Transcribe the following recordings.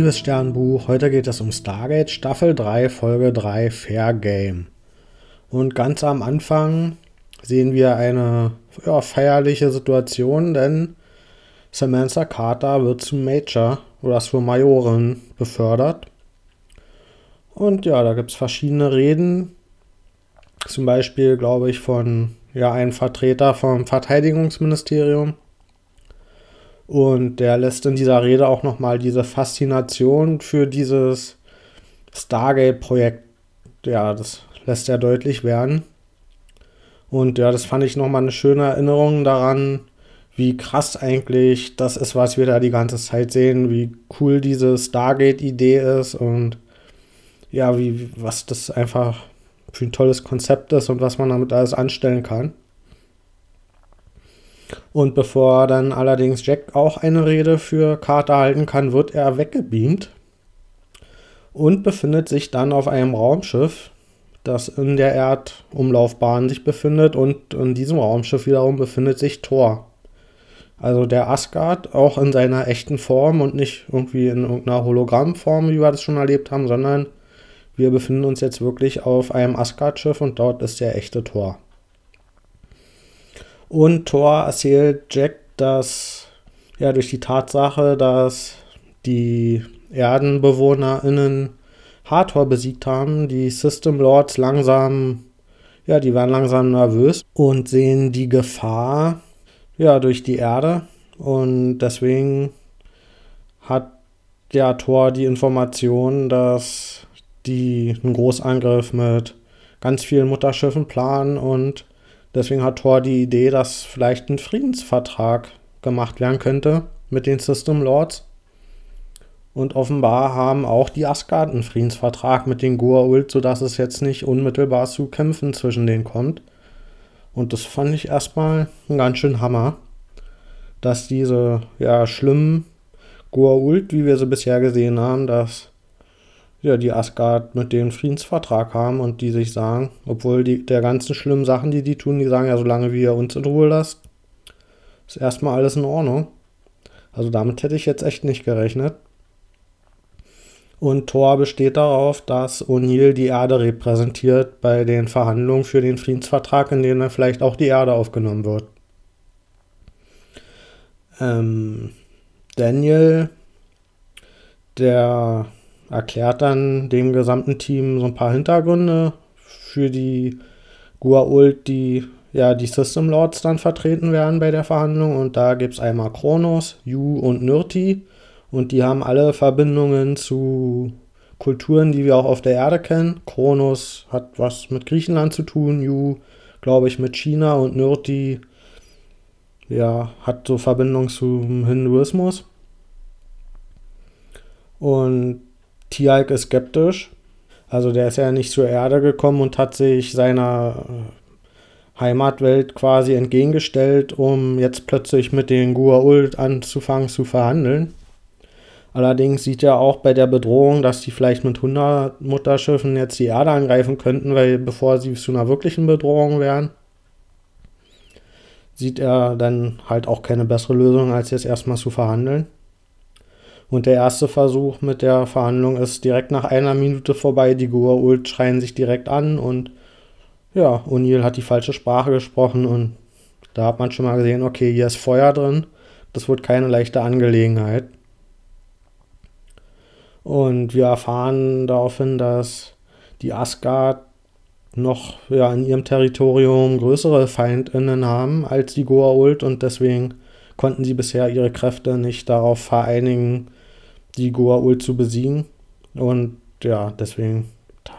liebes Sternbuch, heute geht es um Stargate Staffel 3, Folge 3, Fair Game. Und ganz am Anfang sehen wir eine ja, feierliche Situation, denn Samantha Carter wird zum Major oder zur Majorin befördert. Und ja, da gibt es verschiedene Reden. Zum Beispiel, glaube ich, von ja, einem Vertreter vom Verteidigungsministerium und der lässt in dieser Rede auch nochmal diese Faszination für dieses Stargate-Projekt, ja, das lässt er deutlich werden. Und ja, das fand ich nochmal eine schöne Erinnerung daran, wie krass eigentlich das ist, was wir da die ganze Zeit sehen, wie cool diese Stargate-Idee ist und ja, wie, was das einfach für ein tolles Konzept ist und was man damit alles anstellen kann. Und bevor dann allerdings Jack auch eine Rede für Carter halten kann, wird er weggebeamt und befindet sich dann auf einem Raumschiff, das in der Erdumlaufbahn sich befindet und in diesem Raumschiff wiederum befindet sich Thor. Also der Asgard auch in seiner echten Form und nicht irgendwie in irgendeiner Hologrammform, wie wir das schon erlebt haben, sondern wir befinden uns jetzt wirklich auf einem Asgard-Schiff und dort ist der echte Thor. Und Thor erzählt Jack, dass ja durch die Tatsache, dass die ErdenbewohnerInnen Hathor besiegt haben, die System Lords langsam, ja, die werden langsam nervös und sehen die Gefahr, ja, durch die Erde. Und deswegen hat der Thor die Information, dass die einen Großangriff mit ganz vielen Mutterschiffen planen und Deswegen hat Thor die Idee, dass vielleicht ein Friedensvertrag gemacht werden könnte mit den System Lords. Und offenbar haben auch die Asgard einen Friedensvertrag mit den Goa'uld, sodass es jetzt nicht unmittelbar zu Kämpfen zwischen denen kommt. Und das fand ich erstmal ein ganz schön Hammer, dass diese ja schlimmen Goa'uld, wie wir sie bisher gesehen haben, dass ja, die Asgard mit dem Friedensvertrag haben und die sich sagen, obwohl die, der ganzen schlimmen Sachen, die die tun, die sagen ja, solange wir uns in Ruhe lasst, ist erstmal alles in Ordnung. Also damit hätte ich jetzt echt nicht gerechnet. Und Thor besteht darauf, dass O'Neill die Erde repräsentiert bei den Verhandlungen für den Friedensvertrag, in denen vielleicht auch die Erde aufgenommen wird. Ähm, Daniel, der erklärt dann dem gesamten Team so ein paar Hintergründe für die Gua'uld, die ja die System Lords dann vertreten werden bei der Verhandlung. Und da gibt es einmal Kronos, Yu und Nirti. Und die haben alle Verbindungen zu Kulturen, die wir auch auf der Erde kennen. Kronos hat was mit Griechenland zu tun, Yu, glaube ich, mit China und Nirti ja, hat so Verbindung zum Hinduismus. Und Tialk ist skeptisch. Also der ist ja nicht zur Erde gekommen und hat sich seiner äh, Heimatwelt quasi entgegengestellt, um jetzt plötzlich mit den Gua'uld anzufangen zu verhandeln. Allerdings sieht er auch bei der Bedrohung, dass die vielleicht mit 100 Mutterschiffen jetzt die Erde angreifen könnten, weil bevor sie zu einer wirklichen Bedrohung wären, sieht er dann halt auch keine bessere Lösung, als jetzt erstmal zu verhandeln. Und der erste Versuch mit der Verhandlung ist direkt nach einer Minute vorbei. Die Goa'uld schreien sich direkt an und ja, O'Neill hat die falsche Sprache gesprochen und da hat man schon mal gesehen, okay, hier ist Feuer drin. Das wird keine leichte Angelegenheit. Und wir erfahren daraufhin, dass die Asgard noch ja, in ihrem Territorium größere FeindInnen haben als die Goa'uld und deswegen konnten sie bisher ihre Kräfte nicht darauf vereinigen, die Goa'uld zu besiegen. Und ja, deswegen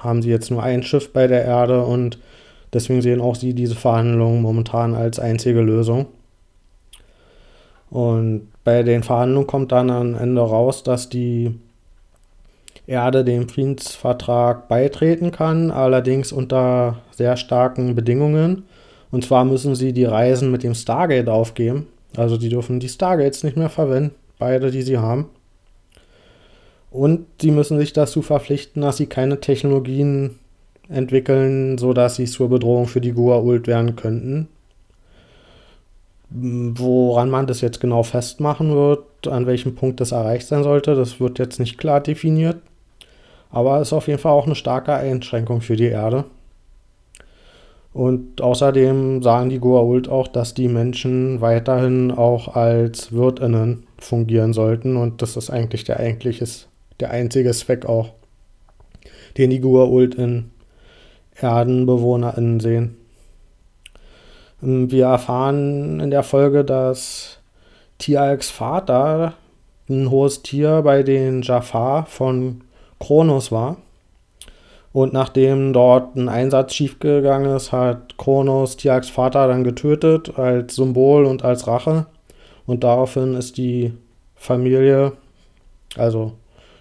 haben sie jetzt nur ein Schiff bei der Erde und deswegen sehen auch sie diese Verhandlungen momentan als einzige Lösung. Und bei den Verhandlungen kommt dann am Ende raus, dass die Erde dem Friedensvertrag beitreten kann, allerdings unter sehr starken Bedingungen. Und zwar müssen sie die Reisen mit dem Stargate aufgeben. Also die dürfen die Stargates nicht mehr verwenden, beide, die sie haben. Und sie müssen sich dazu verpflichten, dass sie keine Technologien entwickeln, sodass sie zur Bedrohung für die Goa'uld werden könnten. Woran man das jetzt genau festmachen wird, an welchem Punkt das erreicht sein sollte, das wird jetzt nicht klar definiert. Aber ist auf jeden Fall auch eine starke Einschränkung für die Erde. Und außerdem sagen die Goa'uld auch, dass die Menschen weiterhin auch als WirtInnen fungieren sollten. Und das ist eigentlich der, eigentliches, der einzige Zweck auch, den die Goa'uld in ErdenbewohnerInnen sehen. Ähm, wir erfahren in der Folge, dass Tialks Vater ein hohes Tier bei den Jafar von Kronos war. Und nachdem dort ein Einsatz schiefgegangen ist, hat Kronos Tialks Vater dann getötet als Symbol und als Rache. Und daraufhin ist die Familie, also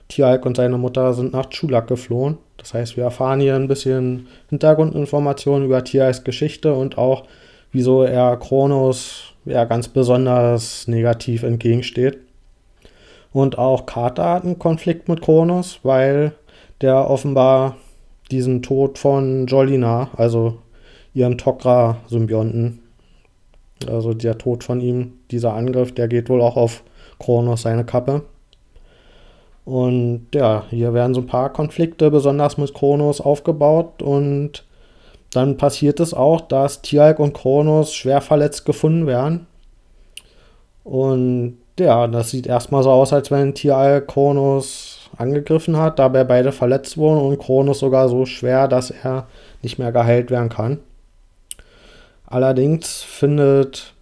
Tialk und seine Mutter, sind nach Chulak geflohen. Das heißt, wir erfahren hier ein bisschen Hintergrundinformationen über Tialks Geschichte und auch wieso er Kronos ja ganz besonders negativ entgegensteht. Und auch Carter hat einen Konflikt mit Kronos, weil der offenbar diesen Tod von Jolina, also ihrem Tok'ra-Symbionten, also der Tod von ihm, dieser Angriff, der geht wohl auch auf Kronos seine Kappe. Und ja, hier werden so ein paar Konflikte, besonders mit Kronos, aufgebaut und dann passiert es auch, dass Tialk und Kronos schwer verletzt gefunden werden. Und ja, das sieht erstmal so aus, als wenn Tialk Kronos angegriffen hat, dabei beide verletzt wurden und Kronos sogar so schwer, dass er nicht mehr geheilt werden kann. Allerdings findet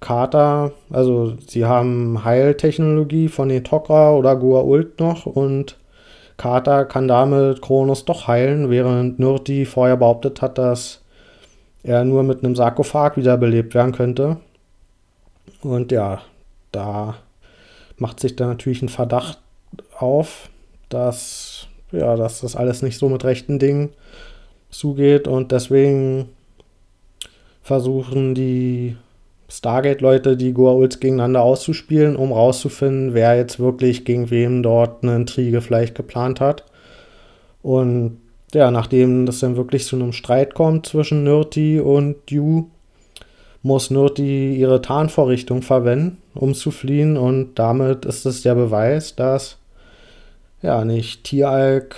Carter, also sie haben Heiltechnologie von den Tok'ra oder Goa'uld noch und Carter kann damit Kronos doch heilen, während Nurti vorher behauptet hat, dass er nur mit einem Sarkophag wiederbelebt werden könnte. Und ja, da macht sich dann natürlich ein Verdacht auf, dass, ja, dass das alles nicht so mit rechten Dingen zugeht und deswegen versuchen die Stargate-Leute die Goa'ulds gegeneinander auszuspielen, um rauszufinden, wer jetzt wirklich gegen wem dort eine Intrige vielleicht geplant hat. Und ja, nachdem das dann wirklich zu einem Streit kommt zwischen Nirti und Yu, muss Nirti ihre Tarnvorrichtung verwenden, um zu fliehen. Und damit ist es der Beweis, dass ja nicht Tieralk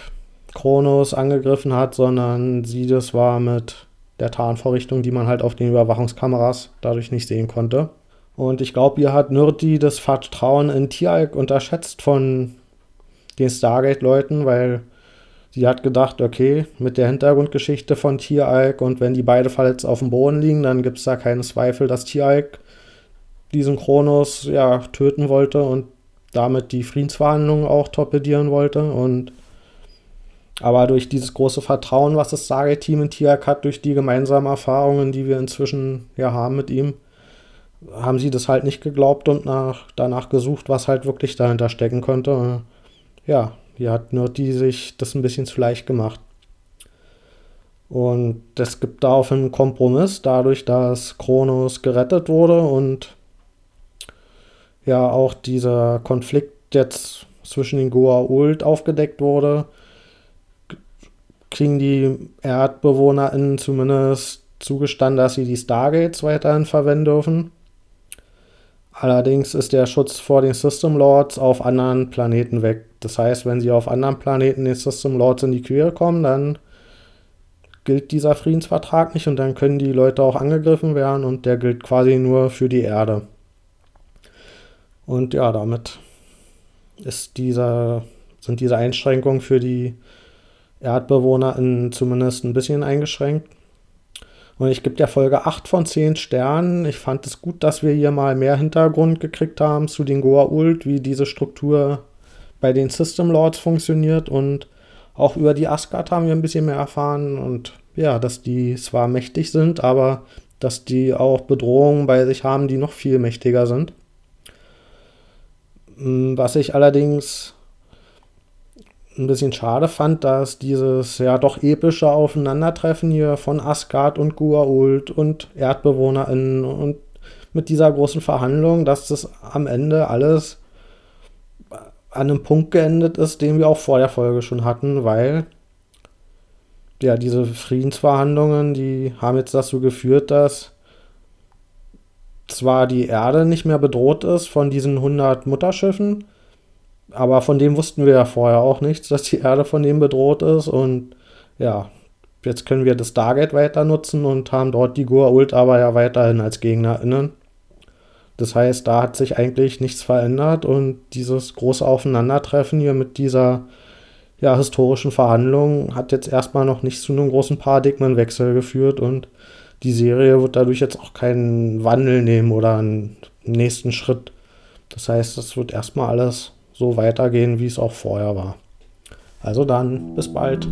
Kronos angegriffen hat, sondern sie das war mit der Tarnvorrichtung, die man halt auf den Überwachungskameras dadurch nicht sehen konnte. Und ich glaube, hier hat Nürti das Vertrauen in Tieralk unterschätzt von den Stargate-Leuten, weil sie hat gedacht, okay, mit der Hintergrundgeschichte von Tieralk und wenn die beide verletzt auf dem Boden liegen, dann gibt es da keinen Zweifel, dass Tieralk diesen Kronos ja töten wollte und damit die Friedensverhandlungen auch torpedieren wollte. Und aber durch dieses große Vertrauen, was das Stargate-Team in Tiak hat, durch die gemeinsamen Erfahrungen, die wir inzwischen ja haben mit ihm, haben sie das halt nicht geglaubt und nach, danach gesucht, was halt wirklich dahinter stecken könnte. Ja, hier hat nur die sich das ein bisschen zu leicht gemacht. Und es gibt daraufhin einen Kompromiss, dadurch, dass Kronos gerettet wurde und ja auch dieser Konflikt jetzt zwischen den Goa'uld aufgedeckt wurde, kriegen die ErdbewohnerInnen zumindest zugestanden, dass sie die Stargates weiterhin verwenden dürfen. Allerdings ist der Schutz vor den System Lords auf anderen Planeten weg. Das heißt, wenn sie auf anderen Planeten den System Lords in die Quere kommen, dann gilt dieser Friedensvertrag nicht und dann können die Leute auch angegriffen werden und der gilt quasi nur für die Erde. Und ja, damit ist dieser, sind diese Einschränkungen für die Erdbewohner in, zumindest ein bisschen eingeschränkt. Und ich gebe der Folge 8 von 10 Sternen. Ich fand es gut, dass wir hier mal mehr Hintergrund gekriegt haben zu den Goa'uld, wie diese Struktur bei den System Lords funktioniert. Und auch über die Asgard haben wir ein bisschen mehr erfahren. Und ja, dass die zwar mächtig sind, aber dass die auch Bedrohungen bei sich haben, die noch viel mächtiger sind. Hm, was ich allerdings ein bisschen schade fand, dass dieses ja doch epische Aufeinandertreffen hier von Asgard und Gua'uld und ErdbewohnerInnen und mit dieser großen Verhandlung, dass das am Ende alles an einem Punkt geendet ist, den wir auch vor der Folge schon hatten, weil ja, diese Friedensverhandlungen, die haben jetzt dazu geführt, dass zwar die Erde nicht mehr bedroht ist von diesen 100 Mutterschiffen, aber von dem wussten wir ja vorher auch nichts, dass die Erde von dem bedroht ist. Und ja, jetzt können wir das Stargate weiter nutzen und haben dort die Goa'uld aber ja weiterhin als GegnerInnen. Das heißt, da hat sich eigentlich nichts verändert und dieses große Aufeinandertreffen hier mit dieser ja, historischen Verhandlung hat jetzt erstmal noch nicht zu einem großen Paradigmenwechsel geführt und die Serie wird dadurch jetzt auch keinen Wandel nehmen oder einen nächsten Schritt. Das heißt, es wird erstmal alles so weitergehen, wie es auch vorher war. Also dann, bis bald.